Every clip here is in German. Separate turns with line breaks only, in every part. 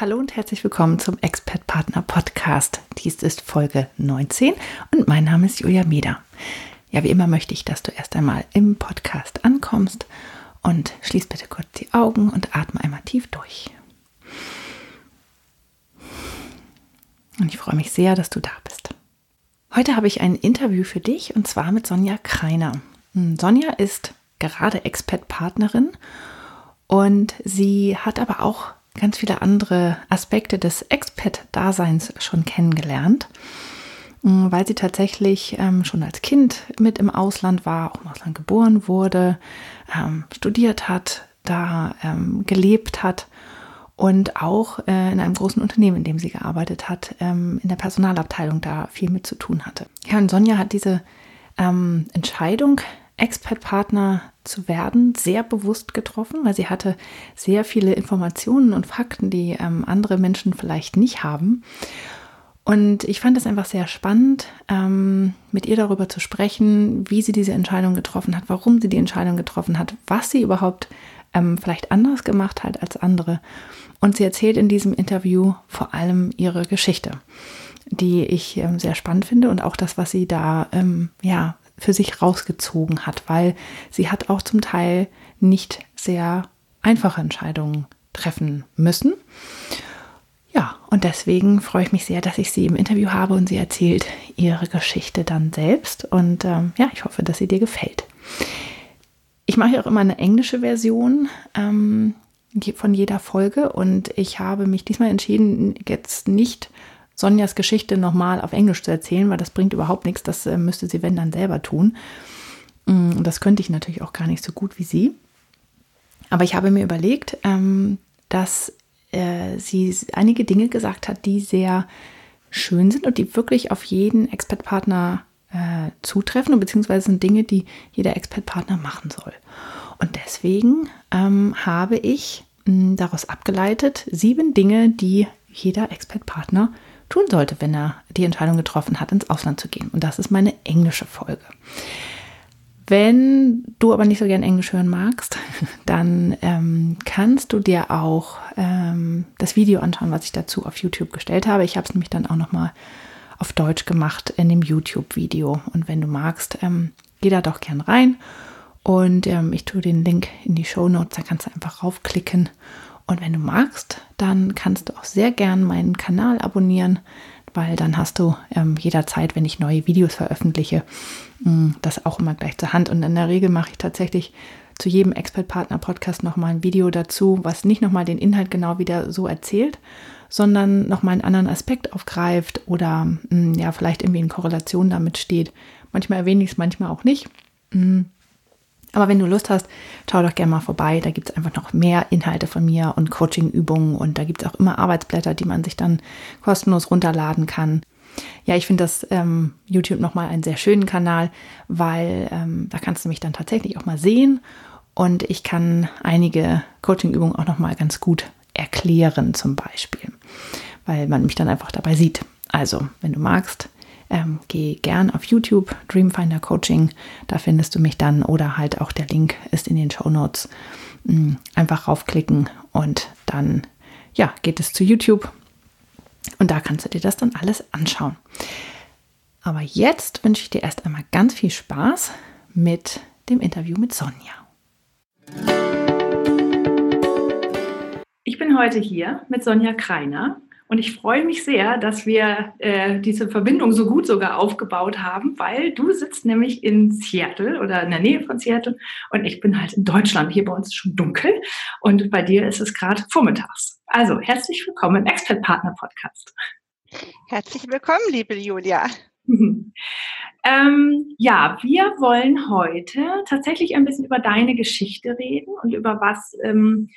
Hallo und herzlich willkommen zum Expert Partner Podcast. Dies ist Folge 19 und mein Name ist Julia Meder. Ja, wie immer möchte ich, dass du erst einmal im Podcast ankommst und schließ bitte kurz die Augen und atme einmal tief durch. Und ich freue mich sehr, dass du da bist. Heute habe ich ein Interview für dich und zwar mit Sonja Kreiner. Hm, Sonja ist gerade Expert-Partnerin und sie hat aber auch ganz viele andere Aspekte des Expat-Daseins schon kennengelernt, mm, weil sie tatsächlich ähm, schon als Kind mit im Ausland war, auch im Ausland geboren wurde, ähm, studiert hat, da ähm, gelebt hat und auch äh, in einem großen Unternehmen, in dem sie gearbeitet hat, ähm, in der Personalabteilung da viel mit zu tun hatte. Ja, und Sonja hat diese ähm, Entscheidung Expert-Partner zu werden, sehr bewusst getroffen, weil sie hatte sehr viele Informationen und Fakten, die ähm, andere Menschen vielleicht nicht haben. Und ich fand es einfach sehr spannend, ähm, mit ihr darüber zu sprechen, wie sie diese Entscheidung getroffen hat, warum sie die Entscheidung getroffen hat, was sie überhaupt ähm, vielleicht anders gemacht hat als andere. Und sie erzählt in diesem Interview vor allem ihre Geschichte, die ich ähm, sehr spannend finde und auch das, was sie da ähm, ja für sich rausgezogen hat, weil sie hat auch zum Teil nicht sehr einfache Entscheidungen treffen müssen. Ja, und deswegen freue ich mich sehr, dass ich sie im Interview habe und sie erzählt ihre Geschichte dann selbst. Und ähm, ja, ich hoffe, dass sie dir gefällt. Ich mache auch immer eine englische Version ähm, von jeder Folge und ich habe mich diesmal entschieden, jetzt nicht Sonjas Geschichte nochmal auf Englisch zu erzählen, weil das bringt überhaupt nichts. Das äh, müsste sie, wenn dann, selber tun. Mm, und das könnte ich natürlich auch gar nicht so gut wie sie. Aber ich habe mir überlegt, ähm, dass äh, sie einige Dinge gesagt hat, die sehr schön sind und die wirklich auf jeden Expert-Partner äh, zutreffen, beziehungsweise sind Dinge, die jeder Expert-Partner machen soll. Und deswegen ähm, habe ich mm, daraus abgeleitet sieben Dinge, die jeder Expert-Partner tun sollte, wenn er die Entscheidung getroffen hat, ins Ausland zu gehen. Und das ist meine englische Folge. Wenn du aber nicht so gern Englisch hören magst, dann ähm, kannst du dir auch ähm, das Video anschauen, was ich dazu auf YouTube gestellt habe. Ich habe es nämlich dann auch nochmal auf Deutsch gemacht in dem YouTube-Video. Und wenn du magst, ähm, geh da doch gern rein. Und ähm, ich tue den Link in die Show Notes, da kannst du einfach raufklicken und wenn du magst, dann kannst du auch sehr gern meinen Kanal abonnieren, weil dann hast du ähm, jederzeit, wenn ich neue Videos veröffentliche, mh, mm, das auch immer gleich zur Hand. Und in der Regel mache ich tatsächlich zu jedem Expert-Partner-Podcast nochmal ein Video dazu, was nicht nochmal den Inhalt genau wieder so erzählt, sondern nochmal einen anderen Aspekt aufgreift oder mh, mm, ja, vielleicht irgendwie in Korrelation damit steht. Manchmal erwähne ich es, manchmal auch nicht. Mh, mm. Aber wenn du Lust hast, schau doch gerne mal vorbei. Da gibt es einfach noch mehr Inhalte von mir und Coaching-Übungen und da gibt es auch immer Arbeitsblätter, die man sich dann kostenlos runterladen kann. Ja, ich finde das ähm, YouTube nochmal einen sehr schönen Kanal, weil ähm, da kannst du mich dann tatsächlich auch mal sehen und ich kann einige Coaching-Übungen auch nochmal ganz gut erklären zum Beispiel, weil man mich dann einfach dabei sieht. Also, wenn du magst, ähm, geh gern auf YouTube, Dreamfinder Coaching, da findest du mich dann oder halt auch der Link ist in den Show Notes. Mm, einfach raufklicken und dann ja, geht es zu YouTube und da kannst du dir das dann alles anschauen. Aber jetzt wünsche ich dir erst einmal ganz viel Spaß mit dem Interview mit Sonja. Ich bin heute hier mit Sonja Kreiner. Und ich freue mich sehr, dass wir äh, diese Verbindung so gut sogar aufgebaut haben, weil du sitzt nämlich in Seattle oder in der Nähe von Seattle und ich bin halt in Deutschland. Hier bei uns ist schon dunkel und bei dir ist es gerade vormittags. Also herzlich willkommen im Expert Partner Podcast.
Herzlich willkommen, liebe Julia.
Ähm, ja, wir wollen heute tatsächlich ein bisschen über deine Geschichte reden und über was ähm,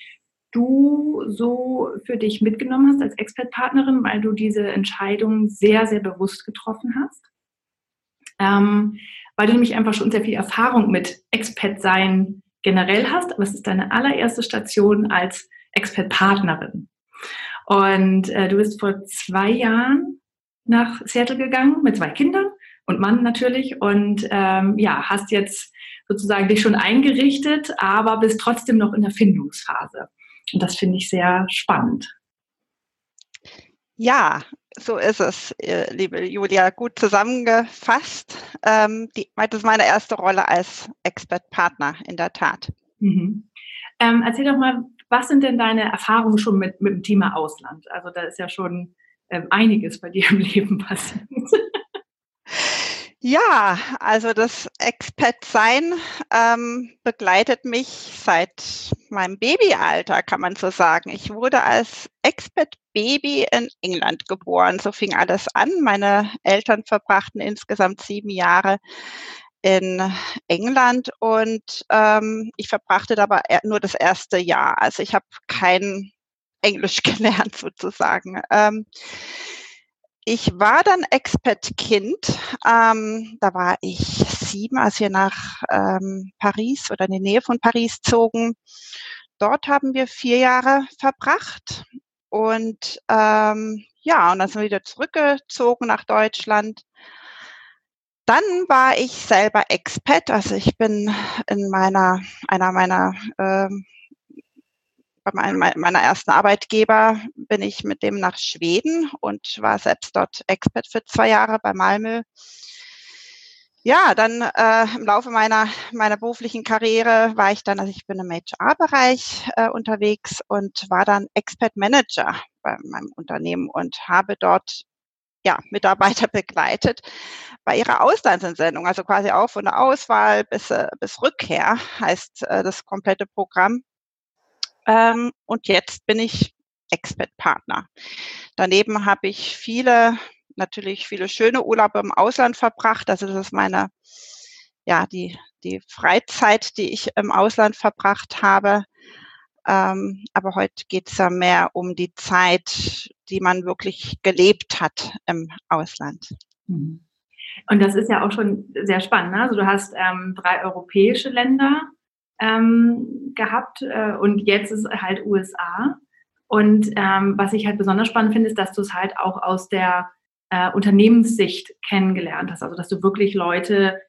du so für dich mitgenommen hast als Expert-Partnerin, weil du diese Entscheidung sehr, sehr bewusst getroffen hast. Ähm, weil du nämlich einfach schon sehr viel Erfahrung mit Expert-Sein generell hast, aber es ist deine allererste Station als Expert-Partnerin. Und äh, du bist vor zwei Jahren nach Seattle gegangen mit zwei Kindern und Mann natürlich und ähm, ja, hast jetzt sozusagen dich schon eingerichtet, aber bist trotzdem noch in der Findungsphase. Und das finde ich sehr spannend.
Ja, so ist es, liebe Julia, gut zusammengefasst. Ähm, die, das ist meine erste Rolle als Expert-Partner, in der Tat.
Mhm. Ähm, erzähl doch mal, was sind denn deine Erfahrungen schon mit, mit dem Thema Ausland? Also da ist ja schon ähm, einiges bei dir im Leben passiert.
Ja, also das Expat-Sein ähm, begleitet mich seit meinem Babyalter, kann man so sagen. Ich wurde als Expat-Baby in England geboren. So fing alles an. Meine Eltern verbrachten insgesamt sieben Jahre in England und ähm, ich verbrachte dabei nur das erste Jahr. Also ich habe kein Englisch gelernt sozusagen. Ähm, ich war dann Expat-Kind. Ähm, da war ich sieben, als wir nach ähm, Paris oder in die Nähe von Paris zogen. Dort haben wir vier Jahre verbracht. Und ähm, ja, und dann sind wir wieder zurückgezogen nach Deutschland. Dann war ich selber Expat, also ich bin in meiner, einer meiner ähm, bei meinem, meiner ersten Arbeitgeber bin ich mit dem nach Schweden und war selbst dort Expert für zwei Jahre bei Malmö. Ja, dann äh, im Laufe meiner, meiner beruflichen Karriere war ich dann, also ich bin im HR-Bereich äh, unterwegs und war dann Expert Manager bei meinem Unternehmen und habe dort ja, Mitarbeiter begleitet bei ihrer Auslandsentsendung, also quasi auch von der Auswahl bis, äh, bis Rückkehr heißt äh, das komplette Programm. Ähm, und jetzt bin ich Expert-Partner. Daneben habe ich viele, natürlich viele schöne Urlaube im Ausland verbracht. Also das ist meine, ja, die, die Freizeit, die ich im Ausland verbracht habe. Ähm, aber heute geht es ja mehr um die Zeit, die man wirklich gelebt hat im Ausland.
Mhm. Und das ist ja auch schon sehr spannend. Ne? Also du hast ähm, drei europäische Länder ähm, gehabt äh, und jetzt ist halt USA. Und ähm, was ich halt besonders spannend finde, ist, dass du es halt auch aus der äh, Unternehmenssicht kennengelernt hast. Also dass du wirklich Leute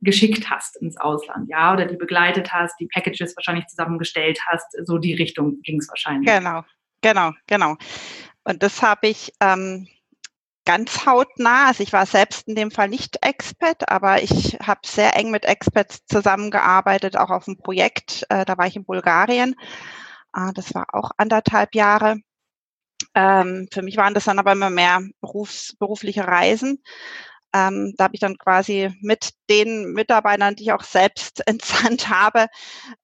geschickt hast ins Ausland, ja, oder die begleitet hast, die Packages wahrscheinlich zusammengestellt hast. So die Richtung ging es wahrscheinlich.
Genau, genau, genau. Und das habe ich ähm, ganz hautnah. Also ich war selbst in dem Fall nicht Expert, aber ich habe sehr eng mit Experts zusammengearbeitet, auch auf einem Projekt. Äh, da war ich in Bulgarien. Äh, das war auch anderthalb Jahre. Ähm, für mich waren das dann aber immer mehr Berufs-, berufliche Reisen. Ähm, da habe ich dann quasi mit den Mitarbeitern, die ich auch selbst entsandt habe,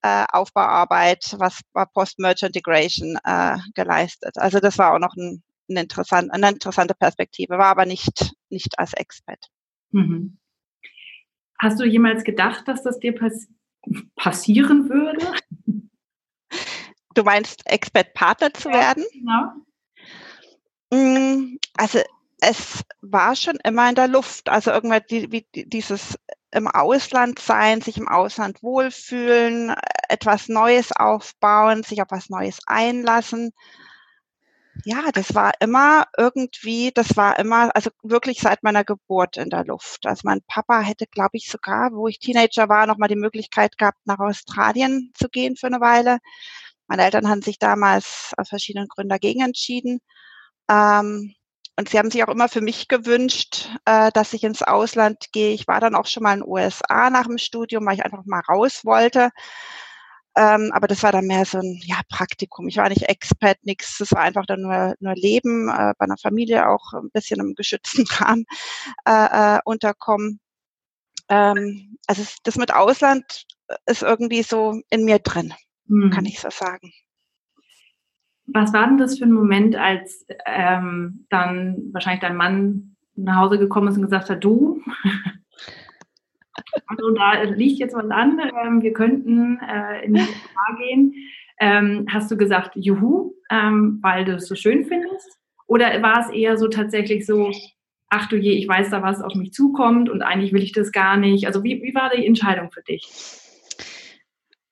äh, Aufbauarbeit, was war Post-Merchant Integration äh, geleistet. Also das war auch noch ein, eine, interessant, eine interessante Perspektive, war aber nicht, nicht als Expert. Mhm.
Hast du jemals gedacht, dass das dir pass passieren würde?
Du meinst, Expert-Partner zu ja, werden? Genau. Mm, also es war schon immer in der Luft. Also irgendwann die, wie dieses im Ausland sein, sich im Ausland wohlfühlen, etwas Neues aufbauen, sich auf was Neues einlassen ja, das war immer irgendwie, das war immer, also wirklich seit meiner Geburt in der Luft. Also mein Papa hätte, glaube ich, sogar, wo ich Teenager war, nochmal die Möglichkeit gehabt, nach Australien zu gehen für eine Weile. Meine Eltern haben sich damals aus verschiedenen Gründen dagegen entschieden. Ähm, und sie haben sich auch immer für mich gewünscht, äh, dass ich ins Ausland gehe. Ich war dann auch schon mal in den USA nach dem Studium, weil ich einfach mal raus wollte. Ähm, aber das war dann mehr so ein ja, Praktikum. Ich war nicht Expert, nichts. Das war einfach dann nur, nur Leben, äh, bei einer Familie auch ein bisschen im geschützten Rahmen äh, äh, unterkommen. Ähm, also das mit Ausland ist irgendwie so in mir drin, hm. kann ich so sagen.
Was war denn das für ein Moment, als ähm, dann wahrscheinlich dein Mann nach Hause gekommen ist und gesagt hat, du, also da liegt jetzt was an. Ähm, wir könnten äh, in die USA gehen.
Ähm, hast du gesagt, juhu, ähm, weil du es so schön findest? Oder war es eher so tatsächlich so, ach du je, ich weiß da, was auf mich zukommt und eigentlich will ich das gar nicht? Also wie, wie war die Entscheidung für dich?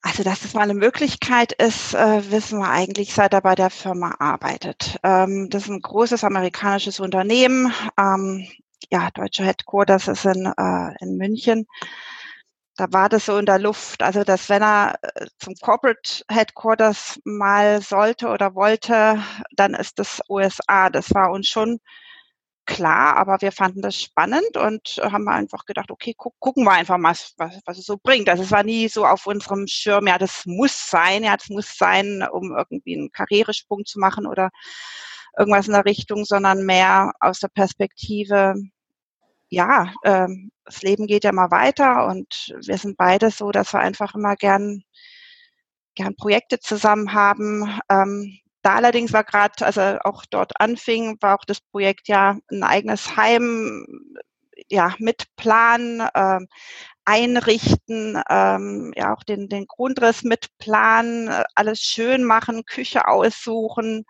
Also, dass das mal eine Möglichkeit ist, äh, wissen wir eigentlich, seit er bei der Firma arbeitet. Ähm, das ist ein großes amerikanisches Unternehmen. Ähm, ja, deutsche Headquarters ist in, äh, in München. Da war das so in der Luft. Also, dass wenn er äh, zum Corporate Headquarters mal sollte oder wollte, dann ist das USA. Das war uns schon klar, aber wir fanden das spannend und haben einfach gedacht, okay, gu gucken wir einfach mal, was, was es so bringt. Also es war nie so auf unserem Schirm, ja, das muss sein, ja, das muss sein, um irgendwie einen Karrieresprung zu machen oder irgendwas in der Richtung, sondern mehr aus der Perspektive, ja, ähm, das Leben geht ja mal weiter und wir sind beide so, dass wir einfach immer gern, gern Projekte zusammen haben. Ähm, da allerdings war gerade, als er auch dort anfing, war auch das Projekt ja ein eigenes Heim, ja, mit Plan, äh, einrichten, ähm, ja auch den, den Grundriss mit Plan, alles schön machen, Küche aussuchen,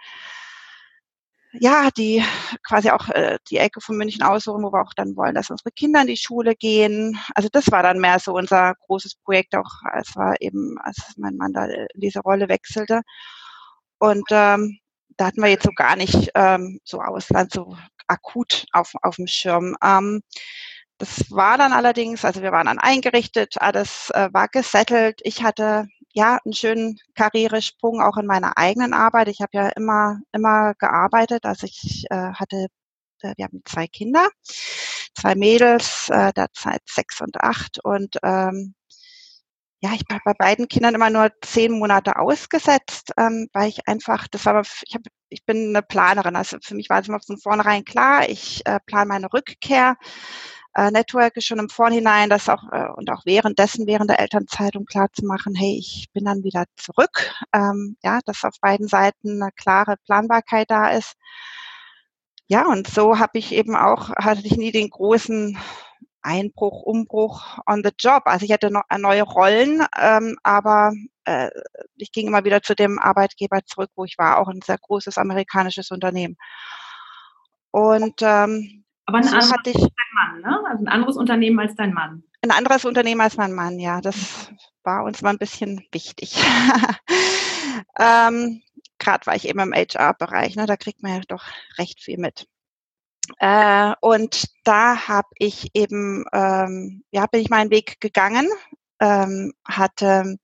ja, die quasi auch äh, die Ecke von München aussuchen, wo wir auch dann wollen, dass unsere Kinder in die Schule gehen. Also das war dann mehr so unser großes Projekt, auch als war eben, als mein Mann da in diese Rolle wechselte. Und ähm, da hatten wir jetzt so gar nicht ähm, so Ausland so akut auf, auf dem Schirm. Ähm, das war dann allerdings, also wir waren dann eingerichtet, alles äh, war gesettelt. Ich hatte ja einen schönen Karrieresprung auch in meiner eigenen Arbeit. Ich habe ja immer immer gearbeitet. Also ich äh, hatte, äh, wir haben zwei Kinder, zwei Mädels, äh, derzeit sechs und acht und ähm, ja, ich war bei beiden Kindern immer nur zehn Monate ausgesetzt, ähm, weil ich einfach, das war, ich, hab, ich bin eine Planerin, also für mich war es immer von vornherein klar, ich äh, plane meine Rückkehr, äh, networke schon im Vorhinein, das auch äh, und auch währenddessen, während der Elternzeit, um klar zu machen, hey, ich bin dann wieder zurück, ähm, ja, dass auf beiden Seiten eine klare Planbarkeit da ist. Ja, und so habe ich eben auch, hatte ich nie den großen Einbruch, Umbruch on the job. Also ich hatte noch äh, neue Rollen, ähm, aber äh, ich ging immer wieder zu dem Arbeitgeber zurück, wo ich war, auch ein sehr großes amerikanisches Unternehmen. Und ähm,
aber ein so anderes hatte ich, als dein Mann, ne? Also ein anderes Unternehmen als dein Mann.
Ein anderes Unternehmen als mein Mann, ja. Das war uns mal ein bisschen wichtig. ähm, Gerade war ich eben im HR-Bereich, ne? da kriegt man ja doch recht viel mit. Äh, und da habe ich eben, ähm, ja, bin ich meinen Weg gegangen, ähm, hatte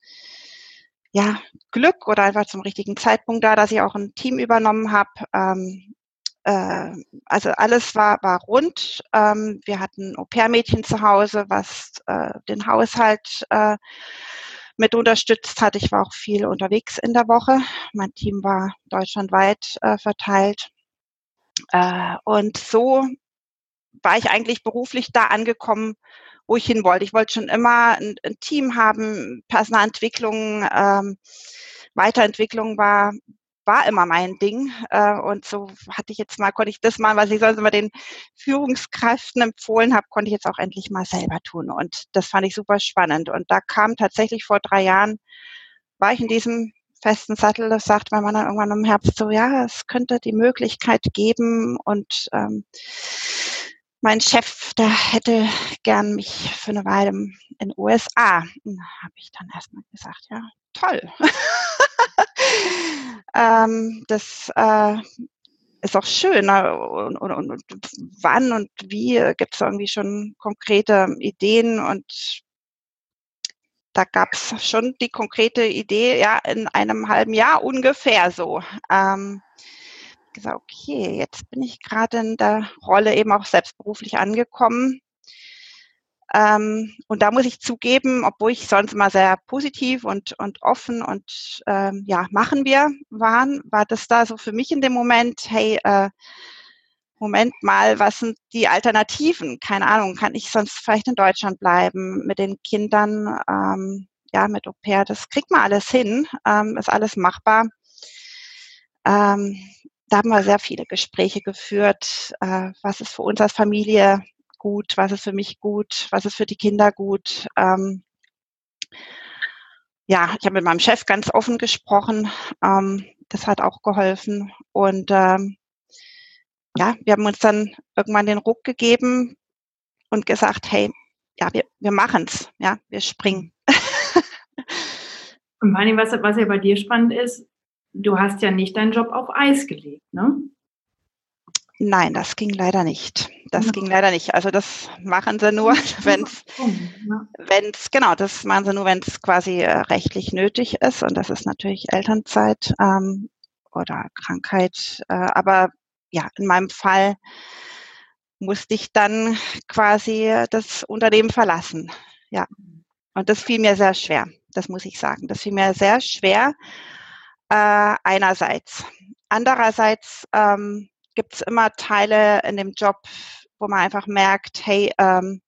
ja Glück oder einfach zum richtigen Zeitpunkt da, dass ich auch ein Team übernommen habe. Ähm, äh, also alles war, war rund. Ähm, wir hatten Au-pair-Mädchen zu Hause, was äh, den Haushalt äh, mit unterstützt hat. Ich war auch viel unterwegs in der Woche. Mein Team war deutschlandweit äh, verteilt. Äh, und so war ich eigentlich beruflich da angekommen, wo ich hin wollte. Ich wollte schon immer ein, ein Team haben, Personalentwicklung, ähm, Weiterentwicklung war war immer mein Ding. Äh, und so hatte ich jetzt mal, konnte ich das mal, was ich sonst immer den Führungskräften empfohlen habe, konnte ich jetzt auch endlich mal selber tun. Und das fand ich super spannend. Und da kam tatsächlich vor drei Jahren, war ich in diesem festen Sattel, das sagt mein Mann dann irgendwann im Herbst so, ja, es könnte die Möglichkeit geben und ähm, mein Chef, der hätte gern mich für eine Weile in den USA. Habe ich dann erstmal gesagt, ja, toll. ähm, das äh, ist auch schön. Ne? Und, und, und, wann und wie gibt es irgendwie schon konkrete Ideen und da gab es schon die konkrete Idee, ja, in einem halben Jahr ungefähr so. Ähm, gesagt, okay, jetzt bin ich gerade in der Rolle eben auch selbstberuflich angekommen. Ähm, und da muss ich zugeben, obwohl ich sonst immer sehr positiv und, und offen und ähm, ja, machen wir waren, war das da so für mich in dem Moment, hey, äh, Moment mal, was sind die Alternativen? Keine Ahnung, kann ich sonst vielleicht in Deutschland bleiben mit den Kindern, ähm, ja, mit Au pair, das kriegt man alles hin, ähm, ist alles machbar. Ähm, da haben wir sehr viele Gespräche geführt, äh, was ist für uns als Familie gut, was ist für mich gut, was ist für die Kinder gut. Ähm, ja, ich habe mit meinem Chef ganz offen gesprochen. Ähm, das hat auch geholfen. Und ähm, ja, wir haben uns dann irgendwann den Ruck gegeben und gesagt, hey, ja, wir, wir machen's, ja, wir springen.
und vor allem, was, was ja bei dir spannend ist, du hast ja nicht deinen Job auf Eis gelegt, ne?
Nein, das ging leider nicht. Das ja. ging leider nicht. Also das machen sie nur, wenn es, wenn es, genau, das machen sie nur, wenn es quasi äh, rechtlich nötig ist. Und das ist natürlich Elternzeit ähm, oder Krankheit. Äh, aber ja, in meinem Fall musste ich dann quasi das Unternehmen verlassen. Ja. Und das fiel mir sehr schwer. Das muss ich sagen. Das fiel mir sehr schwer. Äh, einerseits. Andererseits ähm, gibt es immer Teile in dem Job, wo man einfach merkt, hey, ähm,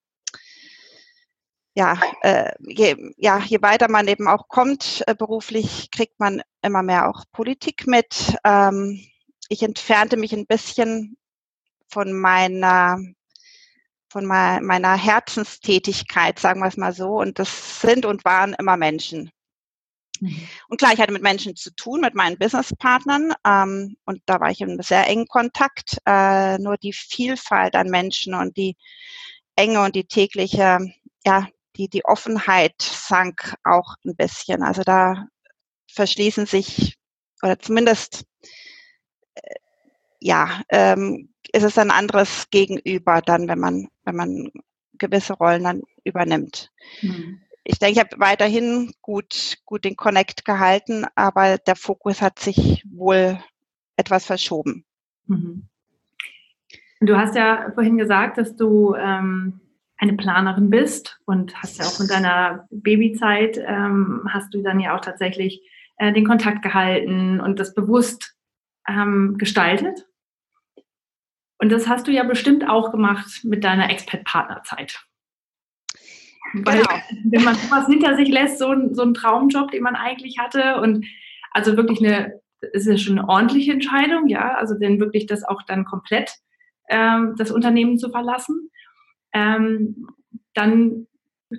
ja, äh, je, ja, je weiter man eben auch kommt äh, beruflich, kriegt man immer mehr auch Politik mit. Ähm, ich entfernte mich ein bisschen von meiner von meiner Herzenstätigkeit, sagen wir es mal so. Und das sind und waren immer Menschen. Mhm. Und klar, ich hatte mit Menschen zu tun, mit meinen Businesspartnern. Ähm, und da war ich in sehr engen Kontakt. Äh, nur die Vielfalt an Menschen und die Enge und die tägliche, ja, die, die Offenheit sank auch ein bisschen. Also da verschließen sich, oder zumindest, ja, ähm, ist es ein anderes Gegenüber dann, wenn man, wenn man gewisse Rollen dann übernimmt. Mhm ich denke, ich habe weiterhin gut, gut den Connect gehalten, aber der Fokus hat sich wohl etwas verschoben. Mhm.
Du hast ja vorhin gesagt, dass du ähm, eine Planerin bist und hast ja auch in deiner Babyzeit ähm, hast du dann ja auch tatsächlich äh, den Kontakt gehalten und das bewusst ähm, gestaltet. Und das hast du ja bestimmt auch gemacht mit deiner Expat-Partnerzeit. Weil genau. wenn man sowas hinter sich lässt, so, ein, so ein Traumjob, den man eigentlich hatte und also wirklich eine, ist ja schon eine ordentliche Entscheidung, ja, also denn wirklich das auch dann komplett ähm, das Unternehmen zu verlassen, ähm, dann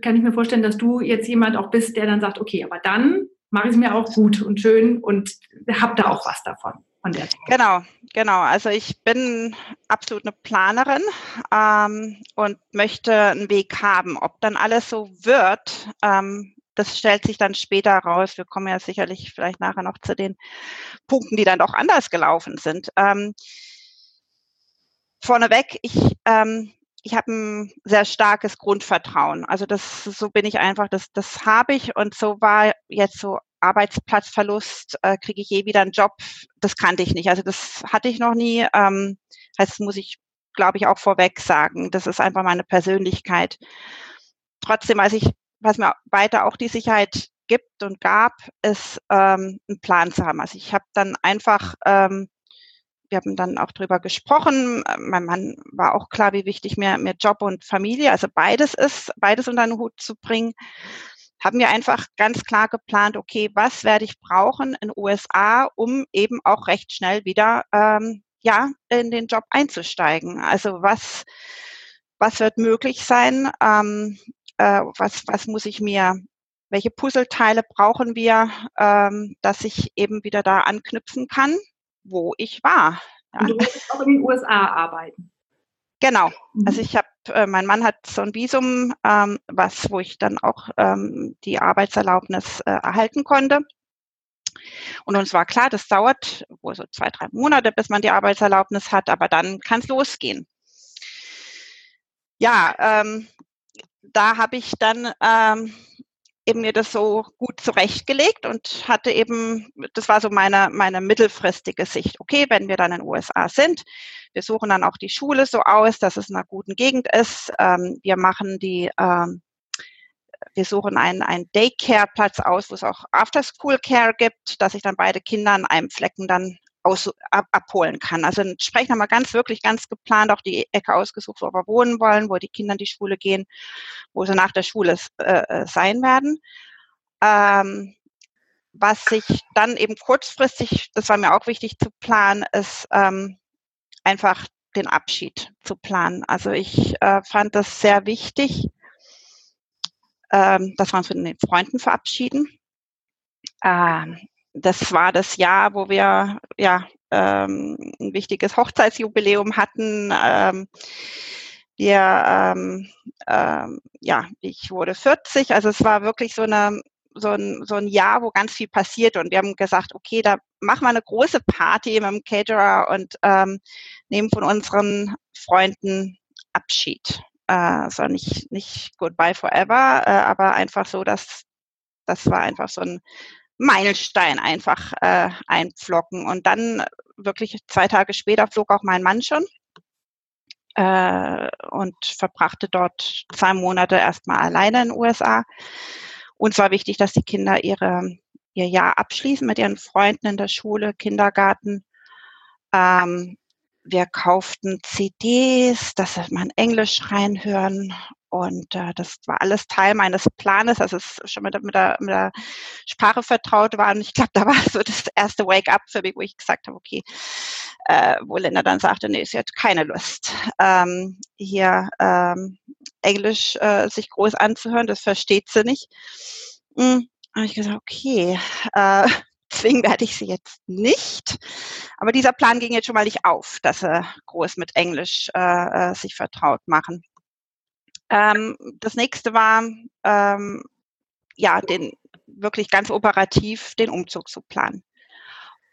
kann ich mir vorstellen, dass du jetzt jemand auch bist, der dann sagt, okay, aber dann mache ich es mir auch gut und schön und habe da auch was davon
von der. Genau, genau. Also ich bin absolut eine Planerin ähm, und möchte einen Weg haben. Ob dann alles so wird, ähm, das stellt sich dann später raus. Wir kommen ja sicherlich vielleicht nachher noch zu den Punkten, die dann doch anders gelaufen sind. Ähm, vorneweg, ich, ähm, ich habe ein sehr starkes Grundvertrauen. Also das, so bin ich einfach, das, das habe ich und so war jetzt so Arbeitsplatzverlust, äh, kriege ich je wieder einen Job, das kannte ich nicht. Also das hatte ich noch nie. Ähm, das muss ich, glaube ich, auch vorweg sagen. Das ist einfach meine Persönlichkeit. Trotzdem, als ich, was mir weiter auch die Sicherheit gibt und gab, ist ähm, einen Plan zu haben. Also ich habe dann einfach, ähm, wir haben dann auch drüber gesprochen. Mein Mann war auch klar, wie wichtig mir, mir Job und Familie, also beides ist, beides unter den Hut zu bringen haben wir einfach ganz klar geplant, okay, was werde ich brauchen in USA, um eben auch recht schnell wieder ähm, ja in den Job einzusteigen. Also was was wird möglich sein? Ähm, äh, was was muss ich mir welche Puzzleteile brauchen wir, ähm, dass ich eben wieder da anknüpfen kann, wo ich war.
Ja. Und du willst auch in den USA arbeiten.
Genau. Mhm. Also ich habe, äh, mein Mann hat so ein Visum, ähm, was, wo ich dann auch ähm, die Arbeitserlaubnis äh, erhalten konnte. Und uns war klar, das dauert wohl so zwei, drei Monate, bis man die Arbeitserlaubnis hat, aber dann kann es losgehen. Ja, ähm, da habe ich dann ähm, eben mir das so gut zurechtgelegt und hatte eben, das war so meine, meine mittelfristige Sicht. Okay, wenn wir dann in den USA sind, wir suchen dann auch die Schule so aus, dass es in einer guten Gegend ist. Ähm, wir machen die, ähm, wir suchen einen, einen Daycare-Platz aus, wo es auch After-School-Care gibt, dass ich dann beide Kinder an einem Flecken dann aus, ab, abholen kann. Also entsprechend haben wir ganz wirklich ganz geplant auch die Ecke ausgesucht, wo wir wohnen wollen, wo die Kinder in die Schule gehen, wo sie nach der Schule äh, äh, sein werden. Ähm, was sich dann eben kurzfristig, das war mir auch wichtig zu planen, ist ähm, einfach den Abschied zu planen. Also ich äh, fand das sehr wichtig, ähm, dass wir uns mit den Freunden verabschieden. Ähm, das war das Jahr, wo wir ja ähm, ein wichtiges Hochzeitsjubiläum hatten. Ähm, wir, ähm, ähm, ja, ich wurde 40, also es war wirklich so eine so ein, so ein Jahr, wo ganz viel passiert und wir haben gesagt, okay, da machen wir eine große Party mit dem Caterer und ähm, nehmen von unseren Freunden Abschied. Äh, also nicht, nicht Goodbye Forever, äh, aber einfach so, dass das war einfach so ein Meilenstein einfach äh, einpflocken. Und dann wirklich zwei Tage später flog auch mein Mann schon äh, und verbrachte dort zwei Monate erstmal alleine in den USA. Uns war wichtig, dass die Kinder ihre, ihr Jahr abschließen mit ihren Freunden in der Schule, Kindergarten. Ähm, wir kauften CDs, dass in Englisch reinhören und äh, das war alles Teil meines Planes, dass es schon mit, mit, der, mit der Sprache vertraut war. Und ich glaube, da war so das erste Wake-up für mich, wo ich gesagt habe, okay, äh, wo Linda dann sagte, nee, sie hat keine Lust, ähm, hier ähm, Englisch äh, sich groß anzuhören, das versteht sie nicht. Hm, habe ich gesagt, okay, äh, zwingen werde ich sie jetzt nicht. Aber dieser Plan ging jetzt schon mal nicht auf, dass sie groß mit Englisch äh, äh sich vertraut machen. Ähm, das nächste war, ähm, ja, den wirklich ganz operativ den Umzug zu planen.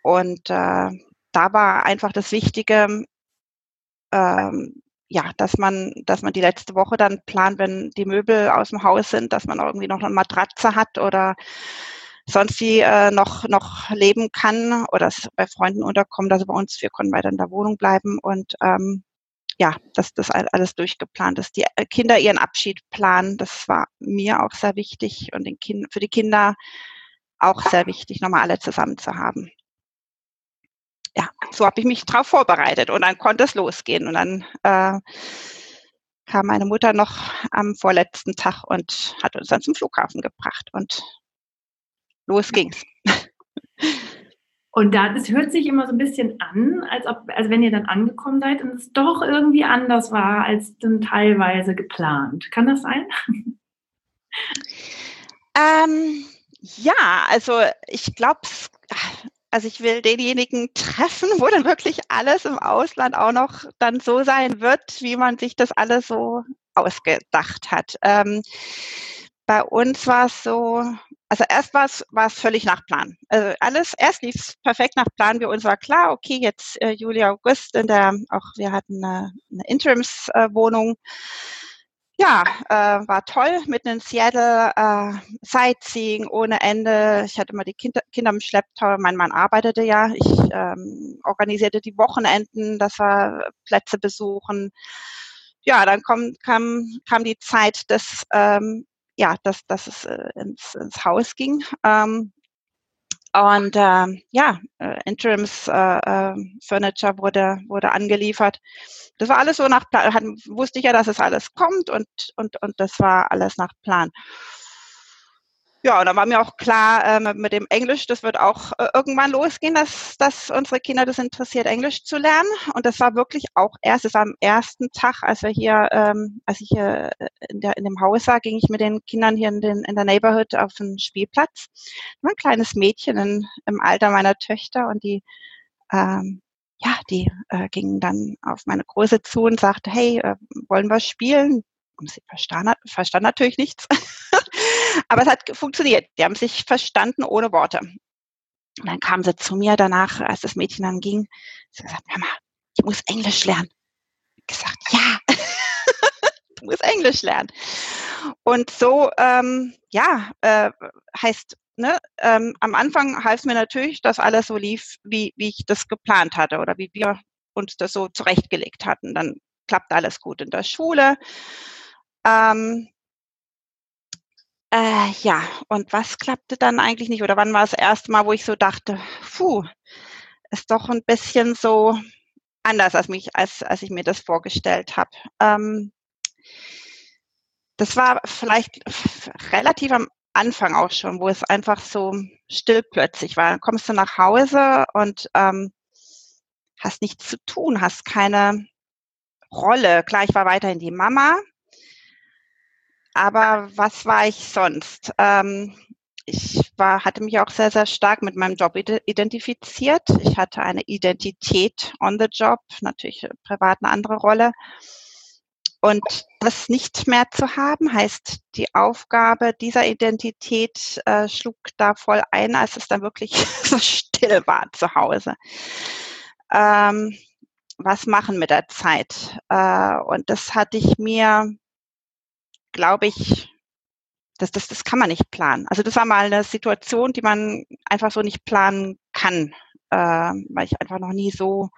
Und äh, da war einfach das Wichtige, ähm, ja, dass man, dass man die letzte Woche dann plant, wenn die Möbel aus dem Haus sind, dass man irgendwie noch eine Matratze hat oder sonst wie äh, noch, noch leben kann oder bei Freunden unterkommen. Also bei uns, wir konnten weiter in der Wohnung bleiben und ähm, ja, dass das alles durchgeplant ist. Die äh, Kinder ihren Abschied planen, das war mir auch sehr wichtig und den kind, für die Kinder auch sehr wichtig, nochmal alle zusammen zu haben. Ja, so habe ich mich darauf vorbereitet und dann konnte es losgehen und dann äh, kam meine Mutter noch am vorletzten Tag und hat uns dann zum Flughafen gebracht und los ging's.
Und da, das hört sich immer so ein bisschen an, als ob, als wenn ihr dann angekommen seid und es doch irgendwie anders war als dann teilweise geplant. Kann das sein?
Ähm, ja, also ich glaube, also ich will denjenigen treffen, wo dann wirklich alles im Ausland auch noch dann so sein wird, wie man sich das alles so ausgedacht hat. Ähm, bei uns war es so, also erst war es, völlig nach Plan. Also alles, erst lief es perfekt nach Plan. Für uns war klar, okay, jetzt äh, Juli, August, in der, auch wir hatten eine, eine Interimswohnung. Äh, ja, äh, war toll, mitten in Seattle, äh, Sightseeing ohne Ende. Ich hatte immer die Kinder, Kinder im Schlepptau. Mein Mann arbeitete ja. Ich ähm, organisierte die Wochenenden, das war Plätze besuchen. Ja, dann kam, kam, kam die Zeit des ähm, ja, dass, dass es äh, ins, ins Haus ging. Ähm, und äh, ja, äh, Interims äh, äh, Furniture wurde, wurde angeliefert. Das war alles so nach Plan. Wusste ich ja, dass es alles kommt und, und, und das war alles nach Plan. Ja, und dann war mir auch klar, äh, mit dem Englisch, das wird auch äh, irgendwann losgehen, dass, dass unsere Kinder das interessiert, Englisch zu lernen. Und das war wirklich auch erst, es war am ersten Tag, als wir hier, ähm, als ich hier äh, in, der, in dem Haus war, ging ich mit den Kindern hier in, den, in der Neighborhood auf den Spielplatz. War ein kleines Mädchen in, im Alter meiner Töchter und die, ähm, ja, die äh, gingen dann auf meine Große zu und sagte, hey, äh, wollen wir spielen? Und sie verstand, verstand natürlich nichts. Aber es hat funktioniert. Die haben sich verstanden ohne Worte. Und dann kam sie zu mir danach, als das Mädchen dann ging. Sie hat gesagt, Mama, ich muss Englisch lernen. Ich gesagt, ja, du musst Englisch lernen. Und so, ähm, ja, äh, heißt, ne, ähm, am Anfang half mir natürlich, dass alles so lief, wie, wie ich das geplant hatte oder wie wir uns das so zurechtgelegt hatten. Dann klappt alles gut in der Schule. Ähm, äh, ja, und was klappte dann eigentlich nicht? Oder wann war das erste Mal, wo ich so dachte, puh, ist doch ein bisschen so anders, als, mich, als, als ich mir das vorgestellt habe. Ähm, das war vielleicht relativ am Anfang auch schon, wo es einfach so still plötzlich war. Dann kommst du nach Hause und ähm, hast nichts zu tun, hast keine Rolle. Klar, ich war weiterhin die Mama, aber was war ich sonst? Ähm, ich war, hatte mich auch sehr, sehr stark mit meinem Job identifiziert. Ich hatte eine Identität on the job, natürlich privat eine andere Rolle. Und das nicht mehr zu haben, heißt, die Aufgabe dieser Identität äh, schlug da voll ein, als es dann wirklich so still war zu Hause. Ähm, was machen mit der Zeit? Äh, und das hatte ich mir, glaube ich, das, das, das kann man nicht planen. Also das war mal eine Situation, die man einfach so nicht planen kann, äh, weil ich einfach noch nie so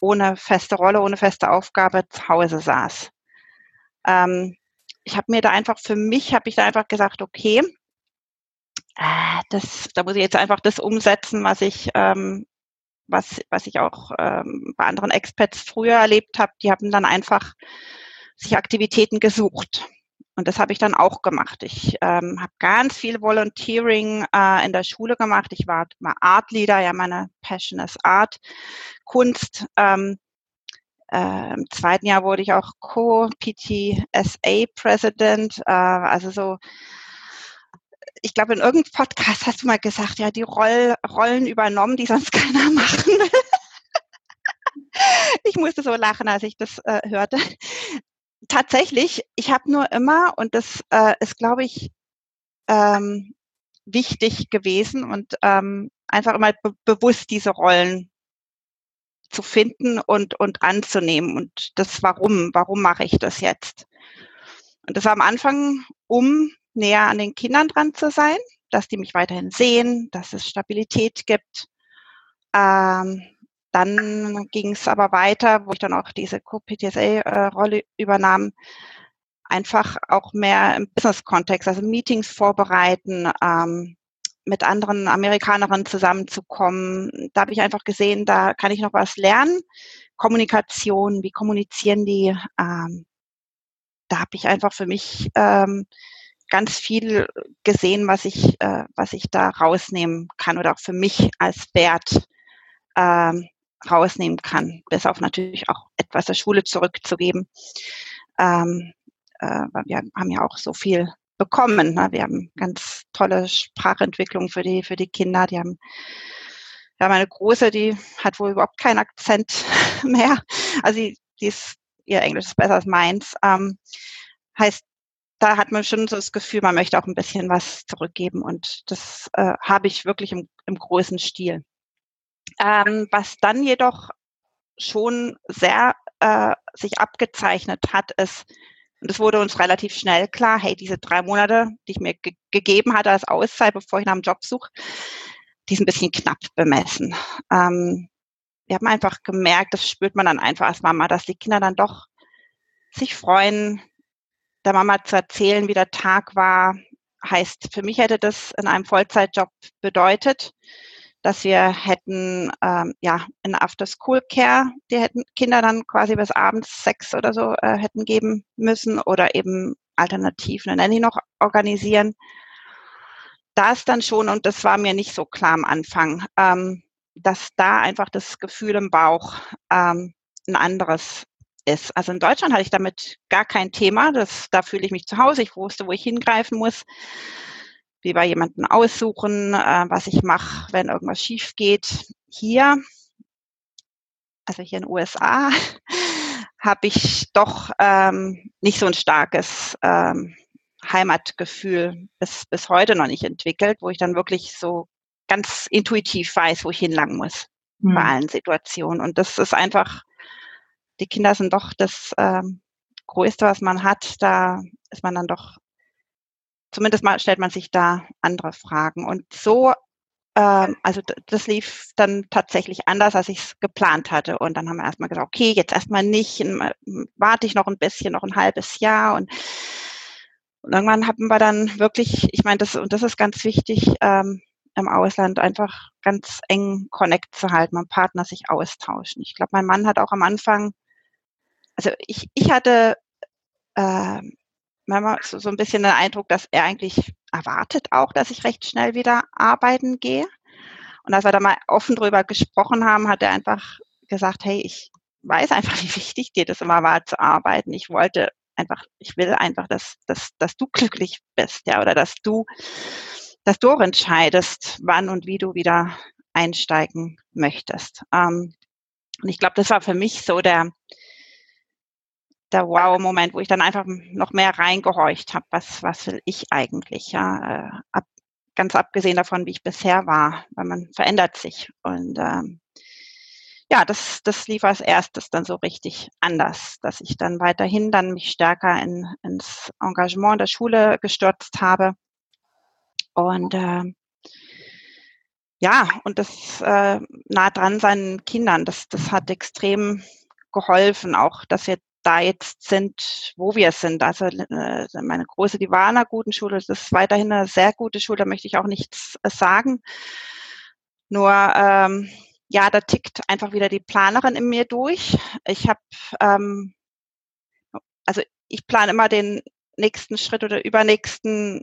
ohne feste Rolle, ohne feste Aufgabe zu Hause saß. Ähm, ich habe mir da einfach für mich, habe ich da einfach gesagt, okay, äh, das, da muss ich jetzt einfach das umsetzen, was ich, ähm, was, was ich auch ähm, bei anderen Experts früher erlebt habe. Die haben dann einfach sich Aktivitäten gesucht. Und das habe ich dann auch gemacht. Ich ähm, habe ganz viel Volunteering äh, in der Schule gemacht. Ich war mal Art Leader, ja, meine Passion ist Art, Kunst. Ähm, äh, Im zweiten Jahr wurde ich auch Co-PTSA-President. Äh, also so, ich glaube, in irgendeinem Podcast hast du mal gesagt, ja, die Roll Rollen übernommen, die sonst keiner machen will. ich musste so lachen, als ich das äh, hörte tatsächlich, ich habe nur immer, und das äh, ist, glaube ich, ähm, wichtig gewesen und ähm, einfach immer be bewusst diese Rollen zu finden und, und anzunehmen und das Warum, warum mache ich das jetzt? Und das war am Anfang, um näher an den Kindern dran zu sein, dass die mich weiterhin sehen, dass es Stabilität gibt, ähm, dann ging es aber weiter, wo ich dann auch diese Co-PTSA-Rolle übernahm, einfach auch mehr im Business-Kontext, also Meetings vorbereiten, ähm, mit anderen Amerikanerinnen zusammenzukommen. Da habe ich einfach gesehen, da kann ich noch was lernen. Kommunikation, wie kommunizieren die? Ähm, da habe ich einfach für mich ähm, ganz viel gesehen, was ich, äh, was ich da rausnehmen kann oder auch für mich als Wert ähm, rausnehmen kann, bis auf natürlich auch etwas der Schule zurückzugeben. Ähm, äh, wir haben ja auch so viel bekommen. Ne? Wir haben ganz tolle Sprachentwicklung für die, für die Kinder. Die haben, wir haben eine große, die hat wohl überhaupt keinen Akzent mehr. Also die, die ist, ihr Englisch ist besser als meins. Ähm, heißt, da hat man schon so das Gefühl, man möchte auch ein bisschen was zurückgeben und das äh, habe ich wirklich im, im großen Stil. Ähm, was dann jedoch schon sehr äh, sich abgezeichnet hat, ist, und es wurde uns relativ schnell klar, hey, diese drei Monate, die ich mir ge gegeben hatte als Auszeit, bevor ich nach einem Job suche, die sind ein bisschen knapp bemessen. Ähm, wir haben einfach gemerkt, das spürt man dann einfach als Mama, dass die Kinder dann doch sich freuen, der Mama zu erzählen, wie der Tag war. Heißt, für mich hätte das in einem Vollzeitjob bedeutet, dass wir hätten ähm, ja in After-School Care, die hätten Kinder dann quasi bis abends sechs oder so äh, hätten geben müssen oder eben alternativ eine Nanny noch organisieren. Das dann schon, und das war mir nicht so klar am Anfang, ähm, dass da einfach das Gefühl im Bauch ähm, ein anderes ist. Also in Deutschland hatte ich damit gar kein Thema. Das, da fühle ich mich zu Hause. Ich wusste, wo ich hingreifen muss wie bei jemanden aussuchen, äh, was ich mache, wenn irgendwas schief geht. Hier, also hier in den USA, habe ich doch ähm, nicht so ein starkes ähm, Heimatgefühl bis, bis heute noch nicht entwickelt, wo ich dann wirklich so ganz intuitiv weiß, wo ich hinlangen muss mhm. bei allen Situationen. Und das ist einfach, die Kinder sind doch das ähm, Größte, was man hat. Da ist man dann doch zumindest mal stellt man sich da andere Fragen. Und so, ähm, also das lief dann tatsächlich anders, als ich es geplant hatte. Und dann haben wir erstmal gesagt, okay, jetzt erstmal nicht, warte ich noch ein bisschen, noch ein halbes Jahr. Und, und irgendwann haben wir dann wirklich, ich meine, das, und das ist ganz wichtig, ähm, im Ausland einfach ganz eng Connect zu halten, mein Partner sich austauschen. Ich glaube, mein Mann hat auch am Anfang, also ich, ich hatte äh, manchmal so, so ein bisschen den Eindruck, dass er eigentlich erwartet auch, dass ich recht schnell wieder arbeiten gehe. Und als wir da mal offen drüber gesprochen haben, hat er einfach gesagt, hey, ich weiß einfach, wie wichtig dir das immer war zu arbeiten. Ich wollte einfach, ich will einfach, dass, dass, dass du glücklich bist, ja, oder dass du, dass du entscheidest, wann und wie du wieder einsteigen möchtest. Ähm, und ich glaube, das war für mich so der, der Wow-Moment, wo ich dann einfach noch mehr reingehorcht habe, was, was will ich eigentlich, ja, äh, ab, ganz abgesehen davon, wie ich bisher war, weil man verändert sich. Und ähm, ja, das, das lief als erstes dann so richtig anders, dass ich dann weiterhin dann mich stärker in, ins Engagement der Schule gestürzt habe. Und äh, ja, und das äh, nah dran seinen Kindern, das, das hat extrem geholfen, auch dass wir da jetzt sind, wo wir sind. Also äh, meine große, die war in einer guten Schule, das ist weiterhin eine sehr gute Schule, da möchte ich auch nichts äh, sagen. Nur ähm, ja, da tickt einfach wieder die Planerin in mir durch. Ich habe, ähm, also ich plane immer den nächsten Schritt oder übernächsten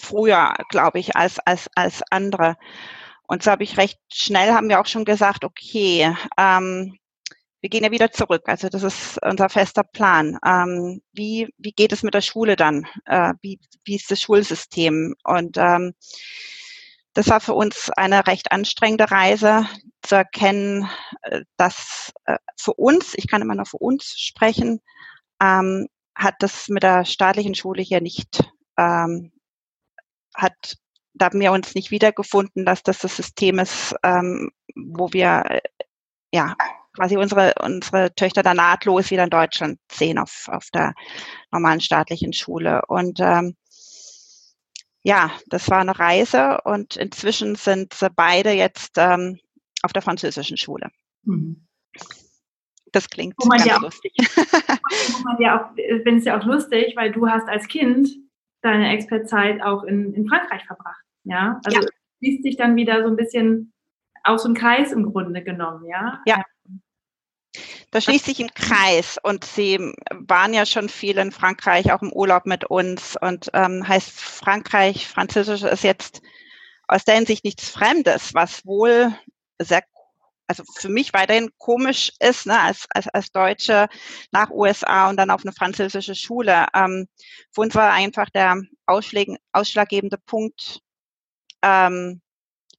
früher, glaube ich, als, als, als andere. Und so habe ich recht schnell, haben wir auch schon gesagt, okay, ähm, wir gehen ja wieder zurück. Also das ist unser fester Plan. Ähm, wie, wie geht es mit der Schule dann? Äh, wie, wie ist das Schulsystem? Und ähm, das war für uns eine recht anstrengende Reise zu erkennen, äh, dass äh, für uns, ich kann immer nur für uns sprechen, ähm, hat das mit der staatlichen Schule hier nicht, ähm, hat, da haben wir uns nicht wiedergefunden, dass das das System ist, ähm, wo wir äh, ja quasi unsere, unsere Töchter dann nahtlos wieder in Deutschland sehen auf, auf der normalen staatlichen Schule. Und ähm, ja, das war eine Reise und inzwischen sind sie beide jetzt ähm, auf der französischen Schule. Mhm. Das klingt ganz
ja
lustig.
ja auch, wenn es ja auch lustig, weil du hast als Kind deine Expertzeit auch in, in Frankreich verbracht. Ja, also ja. schließt sich dann wieder so ein bisschen auch so ein Kreis im Grunde genommen, ja.
Ja, da schließt sich ein Kreis und Sie waren ja schon viel in Frankreich, auch im Urlaub mit uns und ähm, heißt Frankreich, Französisch ist jetzt aus der Hinsicht nichts Fremdes, was wohl sehr, also für mich weiterhin komisch ist, ne, als, als, als Deutsche nach USA und dann auf eine französische Schule. Ähm, für uns war einfach der ausschlaggebende Punkt, ähm,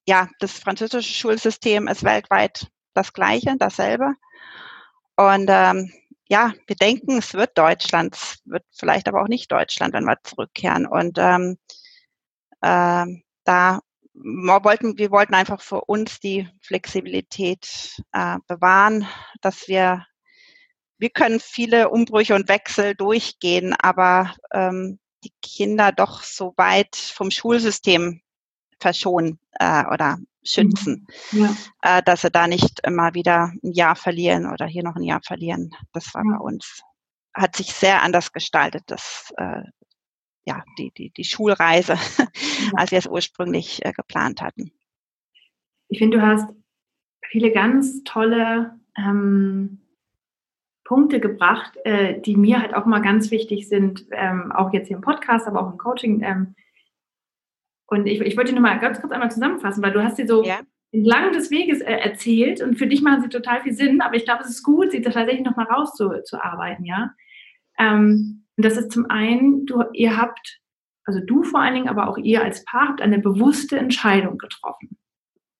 ja, das französische Schulsystem ist weltweit das gleiche, dasselbe. Und ähm, ja, wir denken, es wird Deutschland, es wird vielleicht aber auch nicht Deutschland, wenn wir zurückkehren. Und ähm, äh, da wollten, wir wollten einfach für uns die Flexibilität äh, bewahren, dass wir, wir können viele Umbrüche und Wechsel durchgehen, aber ähm, die Kinder doch so weit vom Schulsystem verschonen äh, oder schützen, mhm. ja. äh, dass sie da nicht immer wieder ein Jahr verlieren oder hier noch ein Jahr verlieren. Das war ja. bei uns, hat sich sehr anders gestaltet, das, äh, ja, die, die, die Schulreise, ja. als wir es ursprünglich äh, geplant hatten.
Ich finde, du hast viele ganz tolle ähm, Punkte gebracht, äh, die mir halt auch mal ganz wichtig sind, ähm, auch jetzt hier im Podcast, aber auch im Coaching. Ähm, und ich, ich wollte nur mal ganz kurz einmal zusammenfassen, weil du hast sie so ja. entlang des Weges äh, erzählt und für dich machen sie total viel Sinn, aber ich glaube, es ist gut, sie tatsächlich nochmal rauszuarbeiten, ja. Ähm, und das ist zum einen, du, ihr habt, also du vor allen Dingen, aber auch ihr als Paar habt eine bewusste Entscheidung getroffen.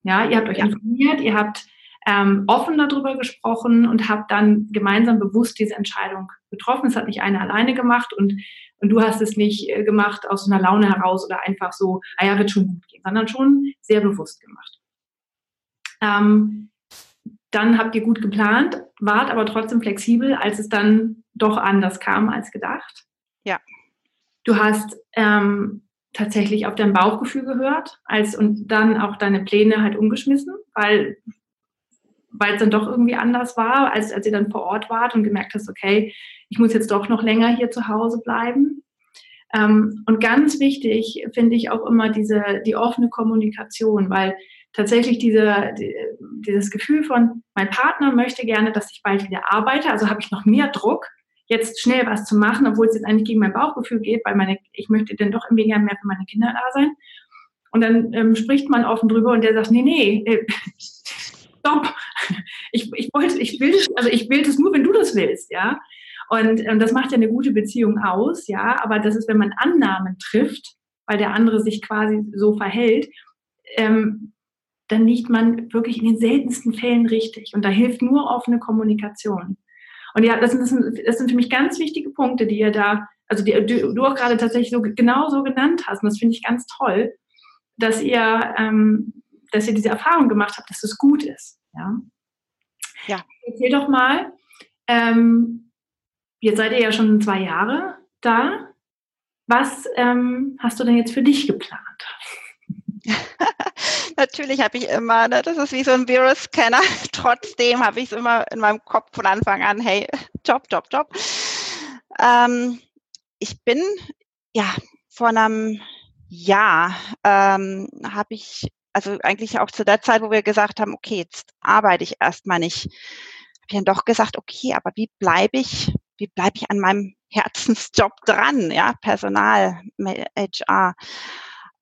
Ja, ihr habt euch ja. informiert, ihr habt ähm, offen darüber gesprochen und habt dann gemeinsam bewusst diese Entscheidung getroffen. Es hat nicht einer alleine gemacht und und du hast es nicht äh, gemacht aus einer Laune heraus oder einfach so, ah ja, wird schon gut gehen, sondern schon sehr bewusst gemacht. Ähm, dann habt ihr gut geplant, wart aber trotzdem flexibel, als es dann doch anders kam als gedacht.
Ja.
Du hast ähm, tatsächlich auf dein Bauchgefühl gehört als, und dann auch deine Pläne halt umgeschmissen, weil weil es dann doch irgendwie anders war, als, als ihr dann vor Ort wart und gemerkt hast, okay, ich muss jetzt doch noch länger hier zu Hause bleiben. Ähm, und ganz wichtig finde ich auch immer diese, die offene Kommunikation, weil tatsächlich diese, die, dieses Gefühl von, mein Partner möchte gerne, dass ich bald wieder arbeite, also habe ich noch mehr Druck, jetzt schnell was zu machen, obwohl es jetzt eigentlich gegen mein Bauchgefühl geht, weil meine, ich möchte dann doch irgendwie gerne mehr für meine Kinder da sein. Und dann ähm, spricht man offen drüber und der sagt, nee, nee, äh, stopp, ich, ich wollte, ich will, also ich will das nur, wenn du das willst, ja. Und ähm, das macht ja eine gute Beziehung aus, ja. Aber das ist, wenn man Annahmen trifft, weil der andere sich quasi so verhält, ähm, dann liegt man wirklich in den seltensten Fällen richtig. Und da hilft nur offene Kommunikation. Und ja, das sind, das sind für mich ganz wichtige Punkte, die ihr da, also die du, auch gerade tatsächlich so genau so genannt hast. Und das finde ich ganz toll, dass ihr, ähm, dass ihr diese Erfahrung gemacht habt, dass es gut ist. Ja. ja. Erzähl doch mal, ähm, jetzt seid ihr ja schon zwei Jahre da. Was ähm, hast du denn jetzt für dich geplant?
Natürlich habe ich immer, ne, das ist wie so ein Virus-Scanner. Trotzdem habe ich es immer in meinem Kopf von Anfang an, hey, Job, Job, Job. Ähm, ich bin, ja, vor einem Jahr ähm, habe ich, also eigentlich auch zu der Zeit, wo wir gesagt haben, okay, jetzt arbeite ich erstmal nicht, habe ich dann doch gesagt, okay, aber wie bleibe ich, wie bleibe ich an meinem Herzensjob dran, ja, Personal, HR.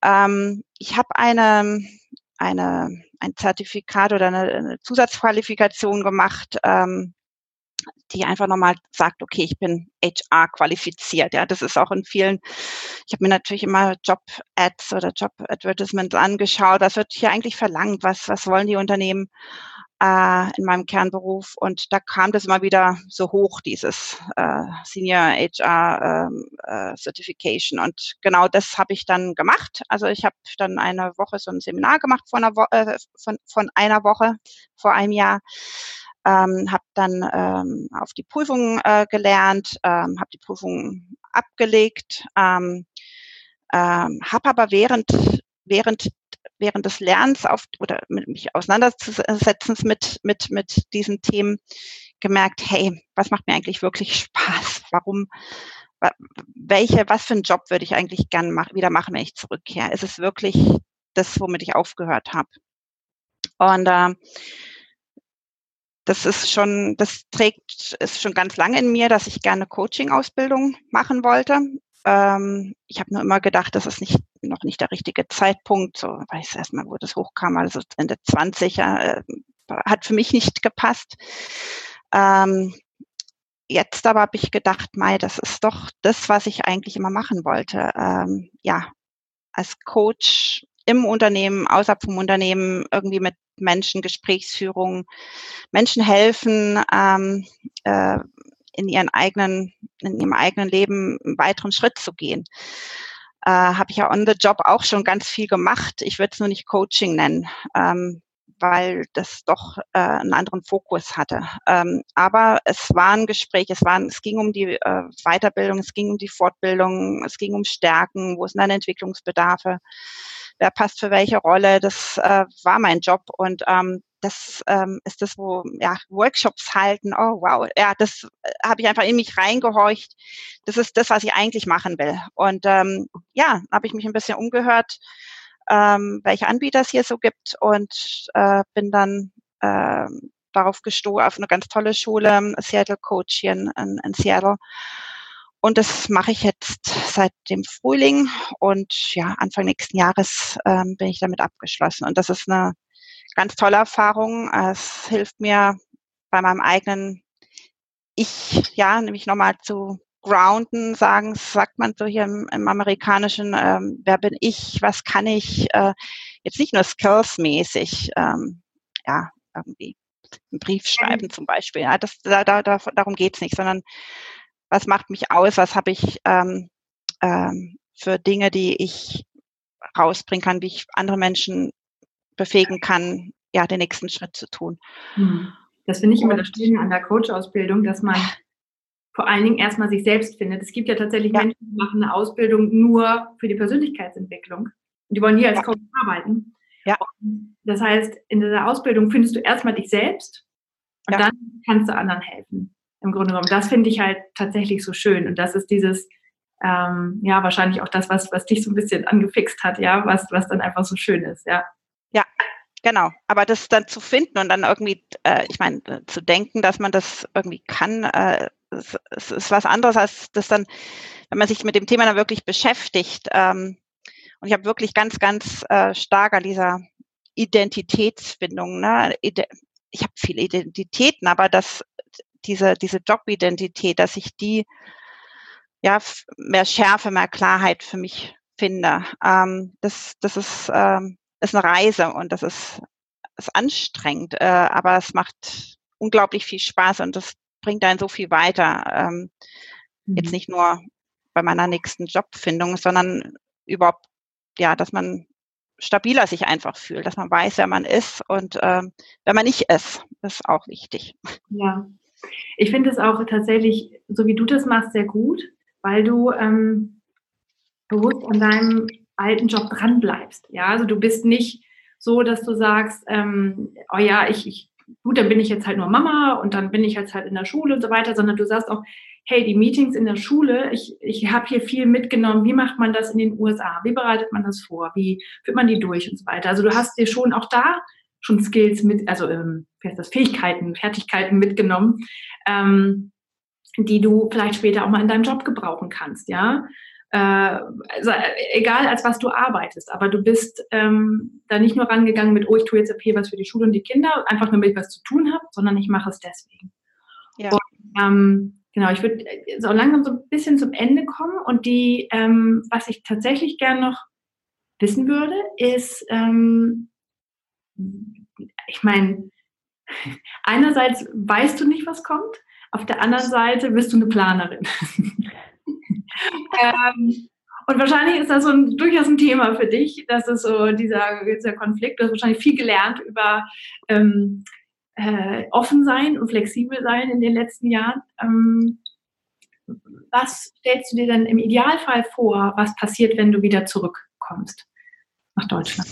Ähm, ich habe eine, eine, ein Zertifikat oder eine, eine Zusatzqualifikation gemacht, ähm, die einfach nochmal sagt, okay, ich bin HR qualifiziert. Ja, das ist auch in vielen, ich habe mir natürlich immer Job-Ads oder Job-Advertisements angeschaut. Was wird hier eigentlich verlangt? Was, was wollen die Unternehmen? äh, in meinem Kernberuf. Und da kam das immer wieder so hoch, dieses äh, Senior HR ähm, äh, Certification. Und genau das habe ich dann gemacht. Also ich habe dann eine Woche so ein Seminar gemacht von einer, Wo äh, von, von einer Woche vor einem Jahr. Ähm, habe dann ähm, auf die Prüfung äh, gelernt, ähm, habe die Prüfung abgelegt, ähm, ähm, habe aber während während während des Lernens auf oder mit mich auseinanderzusetzen mit, mit, mit diesen Themen gemerkt, hey, was macht mir eigentlich wirklich Spaß? Warum, welche, was für einen Job würde ich eigentlich gern mach, wieder machen, wenn ich zurückkehre? Ist es wirklich das, womit ich aufgehört habe? Und äh, das ist schon, das trägt, ist schon ganz lange in mir, dass ich gerne Coaching-Ausbildung machen wollte. Ähm, ich habe nur immer gedacht, das ist nicht, noch nicht der richtige Zeitpunkt. So weiß erstmal, wo das hochkam, also Ende 20 äh, hat für mich nicht gepasst. Ähm, jetzt aber habe ich gedacht, Mai, das ist doch das, was ich eigentlich immer machen wollte. Ähm, ja, als Coach im Unternehmen, außerhalb vom Unternehmen, irgendwie mit Menschen, Gesprächsführung, Menschen helfen, ähm, äh, in ihren eigenen, in ihrem eigenen Leben einen weiteren Schritt zu gehen. Äh, Habe ich ja on the job auch schon ganz viel gemacht. Ich würde es nur nicht Coaching nennen, ähm, weil das doch äh, einen anderen Fokus hatte. Ähm, aber es war ein Gespräch, es, war, es ging um die äh, Weiterbildung, es ging um die Fortbildung, es ging um Stärken, wo sind dann Entwicklungsbedarfe, wer passt für welche Rolle. Das äh, war mein Job und ähm, das ähm, ist das, wo ja, Workshops halten. Oh wow, ja, das äh, habe ich einfach in mich reingehorcht. Das ist das, was ich eigentlich machen will. Und ähm, ja, habe ich mich ein bisschen umgehört, ähm, welche Anbieter es hier so gibt und äh, bin dann äh, darauf gestoßen, auf eine ganz tolle Schule, Seattle Coach hier in, in, in Seattle. Und das mache ich jetzt seit dem Frühling und ja, Anfang nächsten Jahres ähm, bin ich damit abgeschlossen. Und das ist eine ganz tolle Erfahrung. Es hilft mir bei meinem eigenen Ich, ja, nämlich nochmal zu grounden, sagen, sagt man so hier im, im Amerikanischen, ähm, wer bin ich, was kann ich, äh, jetzt nicht nur skillsmäßig, ähm, ja, irgendwie einen Brief schreiben mhm. zum Beispiel, ja, das, da, da, da, darum geht's nicht, sondern was macht mich aus, was habe ich ähm, ähm, für Dinge, die ich rausbringen kann, wie ich andere Menschen befähigen kann, ja, den nächsten Schritt zu tun.
Hm. Das finde ich immer das Schöne an der Coach-Ausbildung, dass man vor allen Dingen erstmal sich selbst findet. Es gibt ja tatsächlich ja. Menschen, die machen eine Ausbildung nur für die Persönlichkeitsentwicklung. Und die wollen nie als ja. Coach arbeiten. Ja. Und das heißt, in dieser Ausbildung findest du erstmal dich selbst und ja. dann kannst du anderen helfen. Im Grunde genommen. Das finde ich halt tatsächlich so schön. Und das ist dieses, ähm, ja, wahrscheinlich auch das, was, was dich so ein bisschen angefixt hat, ja, was, was dann einfach so schön ist, ja.
Ja, genau. Aber das dann zu finden und dann irgendwie, äh, ich meine, äh, zu denken, dass man das irgendwie kann, äh, es, es ist was anderes als das dann, wenn man sich mit dem Thema dann wirklich beschäftigt. Ähm, und ich habe wirklich ganz, ganz äh, stark an dieser Identitätsfindung. Ne? Ich habe viele Identitäten, aber dass diese, diese Jobidentität, dass ich die ja mehr Schärfe, mehr Klarheit für mich finde. Ähm, das, das ist, ähm, ist eine Reise und das ist, ist anstrengend, äh, aber es macht unglaublich viel Spaß und das bringt einen so viel weiter. Ähm, mhm. Jetzt nicht nur bei meiner nächsten Jobfindung, sondern überhaupt, ja, dass man stabiler sich einfach fühlt, dass man weiß, wer man ist und ähm, wer man nicht ist, ist auch wichtig.
Ja, ich finde es auch tatsächlich, so wie du das machst, sehr gut, weil du ähm, bewusst an deinem alten Job dranbleibst. Ja, also du bist nicht so, dass du sagst, ähm, oh ja, ich, ich, gut, dann bin ich jetzt halt nur Mama und dann bin ich jetzt halt in der Schule und so weiter, sondern du sagst auch, hey, die Meetings in der Schule, ich, ich habe hier viel mitgenommen, wie macht man das in den USA, wie bereitet man das vor, wie führt man die durch und so weiter. Also du hast dir schon auch da schon Skills mit, also ähm, das, Fähigkeiten, Fertigkeiten mitgenommen, ähm, die du vielleicht später auch mal in deinem Job gebrauchen kannst, ja. Äh, also egal als was du arbeitest, aber du bist ähm, da nicht nur rangegangen mit, oh, ich tue jetzt hier was für die Schule und die Kinder, einfach nur, damit ich was zu tun habe, sondern ich mache es deswegen. Ja. Und, ähm, genau, ich würde so langsam so ein bisschen zum Ende kommen und die, ähm, was ich tatsächlich gern noch wissen würde, ist, ähm, ich meine, einerseits weißt du nicht, was kommt, auf der anderen Seite bist du eine Planerin. ähm, und wahrscheinlich ist das so ein, durchaus ein Thema für dich, dass es so dieser, dieser Konflikt, du hast wahrscheinlich viel gelernt über ähm, äh, offen sein und flexibel sein in den letzten Jahren. Ähm, was stellst du dir denn im Idealfall vor, was passiert, wenn du wieder zurückkommst nach Deutschland?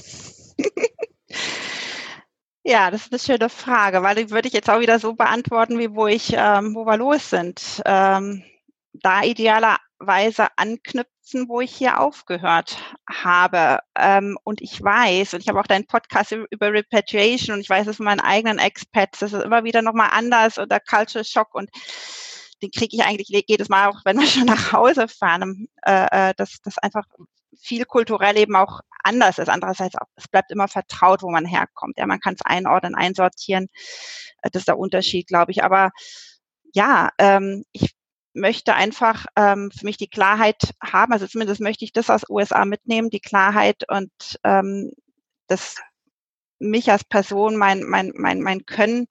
Ja, das ist eine schöne Frage, weil die würde ich jetzt auch wieder so beantworten, wie wo ich, ähm, wo wir los sind. Ähm, da idealerweise anknüpfen, wo ich hier aufgehört habe. Ähm, und ich weiß, und ich habe auch deinen Podcast über Repatriation und ich weiß es von meinen eigenen Expats, das ist immer wieder nochmal anders oder Culture Shock und den kriege ich eigentlich jedes Mal auch, wenn wir schon nach Hause fahren, äh, äh dass das einfach viel kulturell eben auch anders ist. Andererseits auch, es bleibt immer vertraut, wo man herkommt. Ja, man kann es einordnen, einsortieren. Äh, das ist der Unterschied, glaube ich. Aber ja, ähm, ich möchte einfach ähm, für mich die Klarheit haben, also zumindest möchte ich das aus USA mitnehmen, die Klarheit und ähm, das mich als Person, mein, mein, mein, mein Können,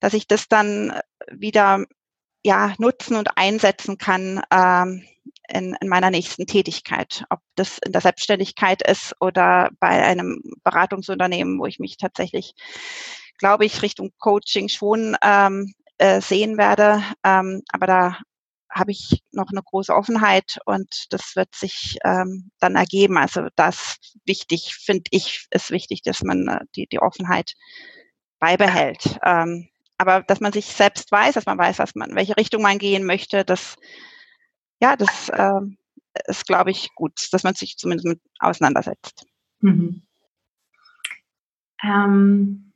dass ich das dann wieder ja, nutzen und einsetzen kann ähm, in, in meiner nächsten Tätigkeit. Ob das in der Selbstständigkeit ist oder bei einem Beratungsunternehmen, wo ich mich tatsächlich, glaube ich, Richtung Coaching schon ähm, äh, sehen werde. Ähm, aber da habe ich noch eine große Offenheit und das wird sich ähm, dann ergeben. Also das wichtig, finde ich, ist wichtig, dass man äh, die, die Offenheit beibehält. Ähm, aber dass man sich selbst weiß, dass man weiß, was man, welche Richtung man gehen möchte, das, ja, das äh, ist, glaube ich, gut, dass man sich zumindest mit auseinandersetzt. Mhm.
Ähm,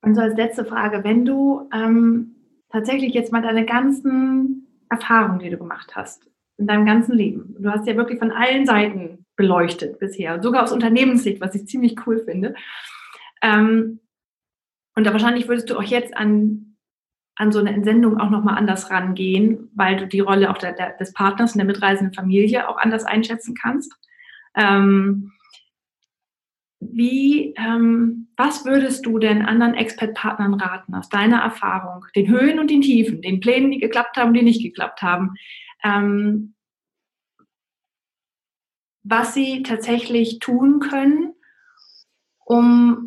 und so als letzte Frage, wenn du ähm, tatsächlich jetzt mal deine ganzen Erfahrungen, die du gemacht hast, in deinem ganzen Leben, du hast ja wirklich von allen Seiten beleuchtet bisher, sogar aus Unternehmenssicht, was ich ziemlich cool finde. Ähm, und da wahrscheinlich würdest du auch jetzt an, an so eine Entsendung auch nochmal anders rangehen, weil du die Rolle auch der, der, des Partners und der mitreisenden Familie auch anders einschätzen kannst. Ähm, wie, ähm, was würdest du denn anderen Expert-Partnern raten aus deiner Erfahrung, den Höhen und den Tiefen, den Plänen, die geklappt haben, die nicht geklappt haben, ähm, was sie tatsächlich tun können, um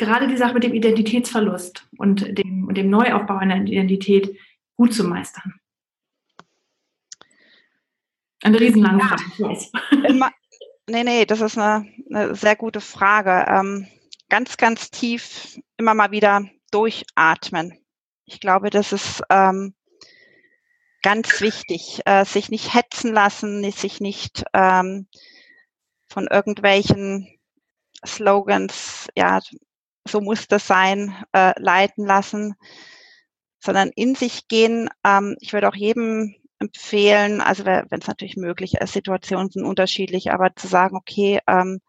gerade die Sache mit dem Identitätsverlust und dem, und dem Neuaufbau einer Identität gut zu meistern? Eine riesenlange Frage.
Ja. Nee, nee, das ist eine, eine sehr gute Frage. Ähm, ganz, ganz tief immer mal wieder durchatmen. Ich glaube, das ist ähm, ganz wichtig, äh, sich nicht hetzen lassen, sich nicht ähm, von irgendwelchen Slogans ja, so muss das sein, äh, leiten lassen, sondern in sich gehen. Ähm, ich würde auch jedem empfehlen, also wenn es natürlich möglich ist, Situationen sind unterschiedlich, aber zu sagen, okay, ähm,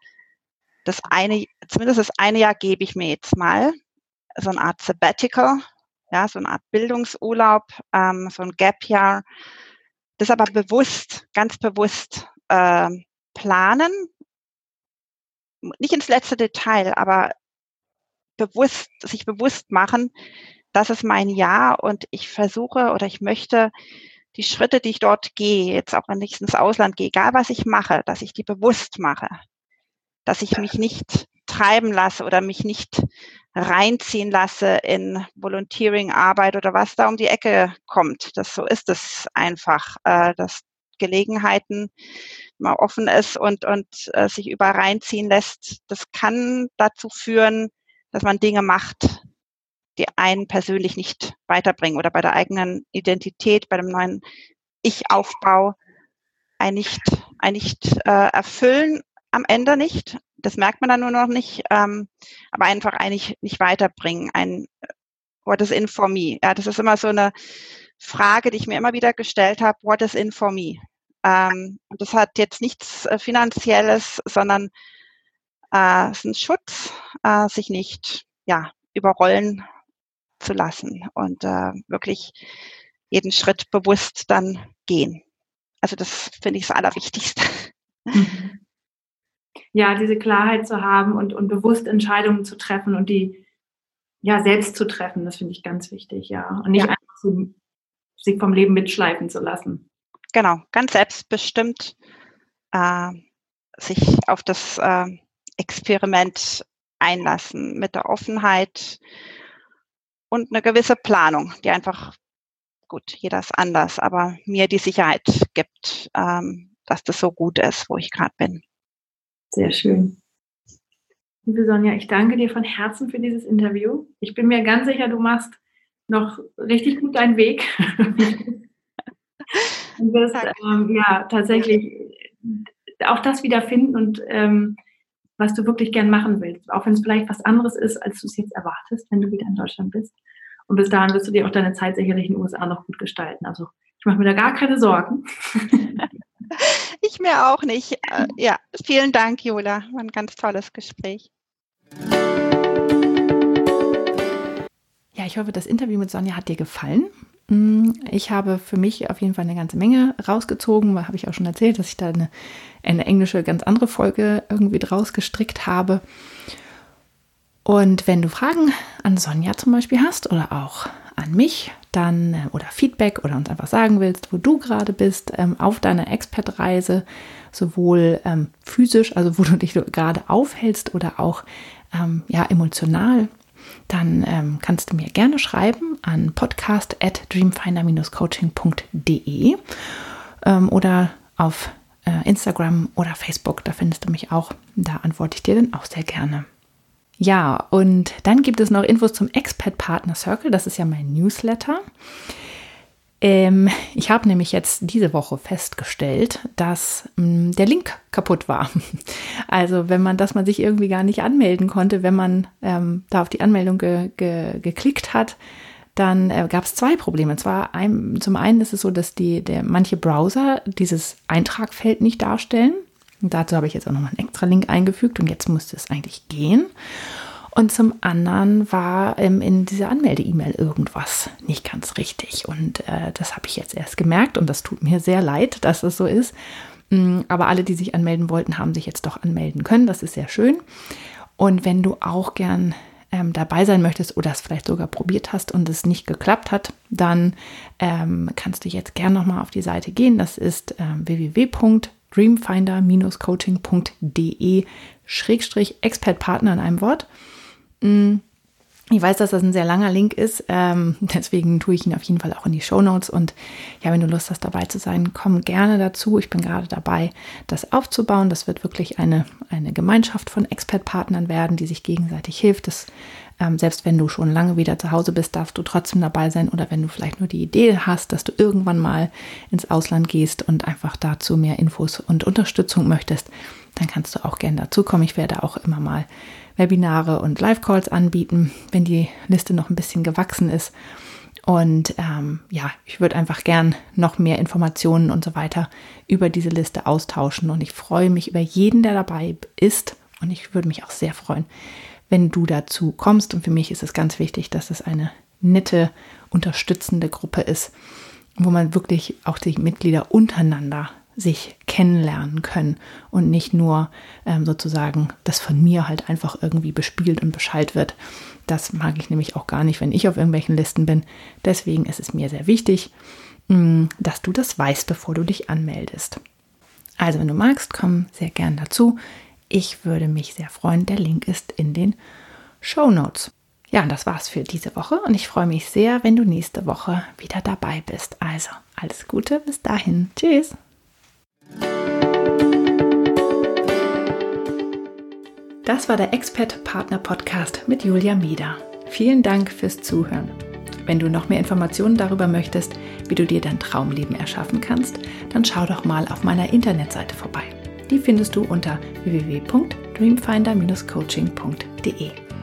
das eine, zumindest das eine Jahr gebe ich mir jetzt mal, so eine Art Sabbatical, ja, so eine Art Bildungsurlaub, ähm, so ein Gap-Jahr, das aber bewusst, ganz bewusst ähm, planen, nicht ins letzte Detail, aber bewusst, sich bewusst machen, das ist mein Jahr und ich versuche oder ich möchte die Schritte, die ich dort gehe, jetzt auch wenn ich ins Ausland gehe, egal was ich mache, dass ich die bewusst mache, dass ich mich nicht treiben lasse oder mich nicht reinziehen lasse in Volunteering-Arbeit oder was da um die Ecke kommt. Das so ist es einfach, äh, dass Gelegenheiten mal offen ist und und äh, sich über reinziehen lässt. Das kann dazu führen, dass man Dinge macht, die einen persönlich nicht weiterbringen oder bei der eigenen Identität, bei dem neuen Ich-Aufbau ein nicht, ein nicht äh, erfüllen am Ende nicht. Das merkt man dann nur noch nicht, ähm, aber einfach eigentlich nicht weiterbringen. Ein What is in for me? Ja, das ist immer so eine Frage, die ich mir immer wieder gestellt habe. What is in for me? Ähm, und das hat jetzt nichts äh, Finanzielles, sondern äh, es ist ein Schutz, äh, sich nicht ja, überrollen zu lassen und äh, wirklich jeden Schritt bewusst dann gehen. Also das finde ich das Allerwichtigste. Mhm.
Ja, diese Klarheit zu haben und, und bewusst Entscheidungen zu treffen und die ja selbst zu treffen, das finde ich ganz wichtig, ja. Und nicht ja. einfach so, sich vom Leben mitschleifen zu lassen.
Genau, ganz selbstbestimmt äh, sich auf das äh, Experiment einlassen mit der Offenheit und eine gewisse Planung, die einfach, gut, jeder ist anders, aber mir die Sicherheit gibt, ähm, dass das so gut ist, wo ich gerade bin.
Sehr schön. Liebe Sonja, ich danke dir von Herzen für dieses Interview. Ich bin mir ganz sicher, du machst noch richtig gut deinen Weg. und wirst ähm, ja tatsächlich auch das wiederfinden und ähm, was du wirklich gern machen willst. Auch wenn es vielleicht was anderes ist, als du es jetzt erwartest, wenn du wieder in Deutschland bist. Und bis dahin wirst du dir auch deine Zeit sicherlich in den USA noch gut gestalten. Also ich mache mir da gar keine Sorgen.
ich mir auch nicht. Äh, ja, vielen Dank, Jola. War ein ganz tolles Gespräch.
Ja, ich hoffe, das Interview mit Sonja hat dir gefallen. Mm, ich habe für mich auf jeden Fall eine ganze Menge rausgezogen. Habe ich auch schon erzählt, dass ich da eine, eine englische, ganz andere Folge irgendwie draus gestrickt habe. Und wenn du Fragen an Sonja zum Beispiel hast oder auch an mich, dann äh, oder Feedback oder uns einfach sagen willst, wo du gerade bist ähm, auf deiner Expert-Reise, sowohl ähm, physisch, also wo du dich gerade aufhältst oder auch ähm, ja emotional, dann ähm, kannst du mir gerne schreiben an podcast at dreamfinder-coaching.de ähm, oder auf äh, Instagram oder Facebook, da findest du mich auch. Da antworte ich dir dann auch sehr gerne. Ja, und dann gibt es noch Infos zum Expat Partner Circle. Das ist ja mein Newsletter. Ähm, ich habe nämlich jetzt diese Woche festgestellt, dass mh, mm, der Link kaputt war. Also wenn man, dass man sich irgendwie gar nicht anmelden konnte, wenn man ähm, da auf die Anmeldung ge, ge, geklickt hat, dann äh, gab es zwei Probleme. Und zwar ein, zum einen ist es so, dass die, der, manche Browser dieses Eintragfeld nicht darstellen. Und dazu habe ich jetzt auch nochmal einen extra Link eingefügt und jetzt musste es eigentlich gehen. Und zum anderen war ähm, in dieser Anmelde-E-Mail irgendwas nicht ganz richtig. Und äh, das habe ich jetzt erst gemerkt und das tut mir sehr leid, dass es so ist. Mm, aber alle, die sich anmelden wollten, haben sich jetzt doch anmelden können. Das ist sehr schön. Und wenn du auch gern ähm, dabei sein möchtest oder es vielleicht sogar probiert hast und es nicht geklappt hat, dann ähm, kannst du jetzt gern nochmal auf die Seite gehen. Das ist ähm, www dreamfinder-coaching.de Schrägstrich Expertpartner in einem Wort. Ich weiß, dass das ein sehr langer Link ist, ähm, deswegen tue ich ihn auf jeden Fall auch in die Show Notes. Und ja, wenn du Lust hast, dabei zu sein, komm gerne dazu. Ich bin gerade dabei, das aufzubauen. Das wird wirklich eine, eine Gemeinschaft von Expertpartnern werden, die sich gegenseitig hilft. Das ähm, selbst wenn du schon lange wieder zu Hause bist, darfst du trotzdem dabei sein oder wenn du vielleicht nur die Idee hast, dass du irgendwann mal ins Ausland gehst und einfach dazu mehr Infos und Unterstützung möchtest, dann kannst du auch gerne dazukommen. Ich werde auch immer mal Webinare und Live-Calls anbieten, wenn die Liste noch ein bisschen gewachsen ist. Und ähm, ja, ich würde einfach gern noch mehr Informationen und so weiter über diese Liste austauschen. Und ich freue mich über jeden, der dabei ist. Und ich würde mich auch sehr freuen, wenn du dazu kommst. Und für mich ist es ganz wichtig, dass es eine nette, unterstützende Gruppe ist, wo man wirklich auch die Mitglieder untereinander sich kennenlernen können und nicht nur ähm, sozusagen das von mir halt einfach irgendwie bespielt und beschallt wird. Das mag ich nämlich auch gar nicht, wenn ich auf irgendwelchen Listen bin. Deswegen ist es mir sehr wichtig, mh, mm, dass du das weißt, bevor du dich anmeldest. Also, wenn du magst, komm sehr gern dazu. Ich würde mich sehr freuen. Der Link ist in den Show Notes. Ja, und das war's für diese Woche und ich freue mich sehr, wenn du nächste Woche wieder dabei bist. Also, alles Gute, bis dahin. Tschüss. Das war der Expert Partner Podcast mit Julia Mieder. Vielen Dank fürs Zuhören. Wenn du noch mehr Informationen darüber möchtest, wie du dir dein Traumleben erschaffen kannst, dann schau doch mal auf meiner Internetseite vorbei. Die findest du unter www.dreamfinder-coaching.de.